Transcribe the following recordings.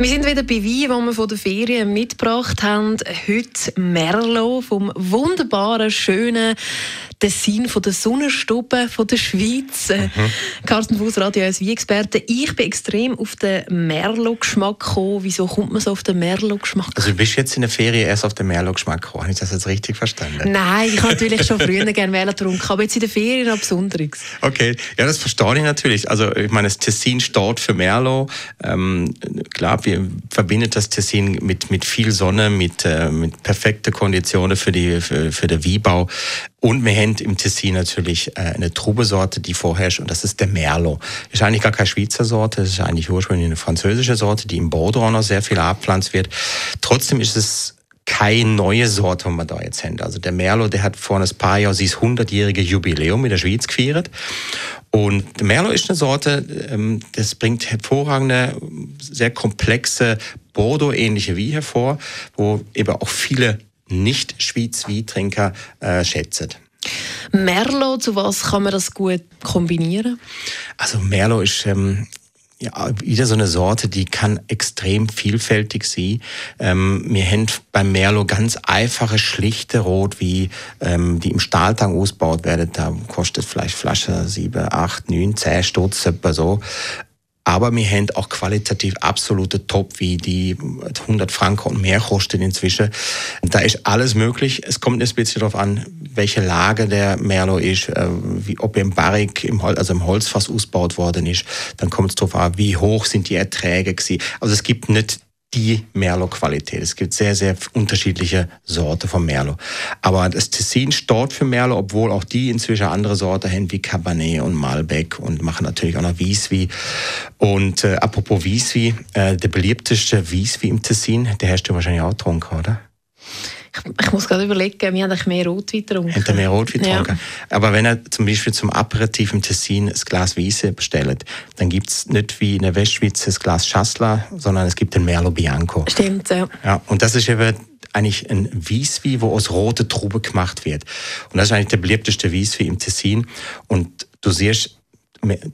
Wir sind wieder bei Wein, wo wir von der Ferien mitgebracht haben. Heute Merlot vom wunderbaren, schönen Tessin von der Sonnenstube von der Schweiz. Mhm. Carsten Fuß, Radio als Wie-Experte. Ich bin extrem auf den Merlot-Geschmack gekommen. Wieso kommt man so auf den Merlot-Geschmack? Also du bist jetzt in der Ferien erst auf den Merlot-Geschmack gekommen. Habe ich das jetzt richtig verstanden? Nein, ich habe natürlich schon früher gerne Merlot getrunken, aber jetzt in der Ferien noch Besonderes. Okay, ja, das verstehe ich natürlich. Also ich meine, das Tessin steht für Merlot. Ähm, klar, wir verbinden das Tessin mit, mit viel Sonne, mit, äh, mit perfekten Konditionen für, die, für, für den Wiebau. Und wir haben im Tessin natürlich äh, eine Trubesorte, die vorherrscht, und das ist der Merlot. Ist eigentlich gar keine Schweizer Sorte, das ist eigentlich ursprünglich eine französische Sorte, die im Bordeaux noch sehr viel abpflanzt wird. Trotzdem ist es keine neue Sorte, die wir da jetzt haben. Also der Merlot, der hat vor ein paar Jahren sein 100-jährige Jubiläum in der Schweiz gefeiert. Und der Merlot ist eine Sorte, ähm, das bringt hervorragende, sehr komplexe Bordeaux-ähnliche Wein hervor, wo eben auch viele nicht Schweiz Weintrinker äh, schätzen. Merlot, zu was kann man das gut kombinieren? Also Merlot ist ähm, ja, wieder so eine Sorte, die kann extrem vielfältig sein. Ähm, wir haben beim Merlot ganz einfache, schlichte Rot, wie ähm, die im Stahltank ausgebaut werden. Da kostet vielleicht Flasche 7, 8, 9, 10 Stutz, so. Aber wir haben auch qualitativ absolute Top, wie die 100 Franken und mehr kosten inzwischen. Da ist alles möglich. Es kommt ein bisschen darauf an, welche Lage der Merlot ist, äh, wie, ob er im Barrik, im also im Holzfass ausgebaut worden ist. Dann kommt es darauf an, wie hoch sind die Erträge gewesen. Also es gibt nicht die Merlot-Qualität. Es gibt sehr, sehr unterschiedliche Sorten von Merlot. Aber das Tessin steht für Merlot, obwohl auch die inzwischen andere Sorten haben wie Cabernet und Malbec und machen natürlich auch noch Wieswi. Und äh, apropos Wieswi, äh, der beliebteste Wieswi im Tessin, der du wahrscheinlich auch getrunken, oder? Ich muss gerade überlegen, wir haben mehr Rotwein getrunken. Habt mehr Rotwein getrunken? Ja. Aber wenn er zum Beispiel zum Aperitif im Tessin ein Glas Wiese bestellt, dann gibt es nicht wie in der Westschweiz ein Glas Schassler, sondern es gibt den Merlot Bianco. Stimmt, ja. ja und das ist eben eigentlich ein Wieswi, wo aus roter Trube gemacht wird. Und das ist eigentlich der beliebteste Wieswi im Tessin. Und du siehst,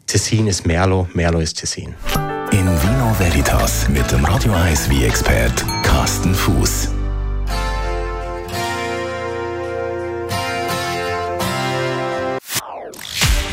Tessin ist Merlot, Merlot ist Tessin. In Vino Veritas mit dem Radio 1 wie expert Carsten Fuß.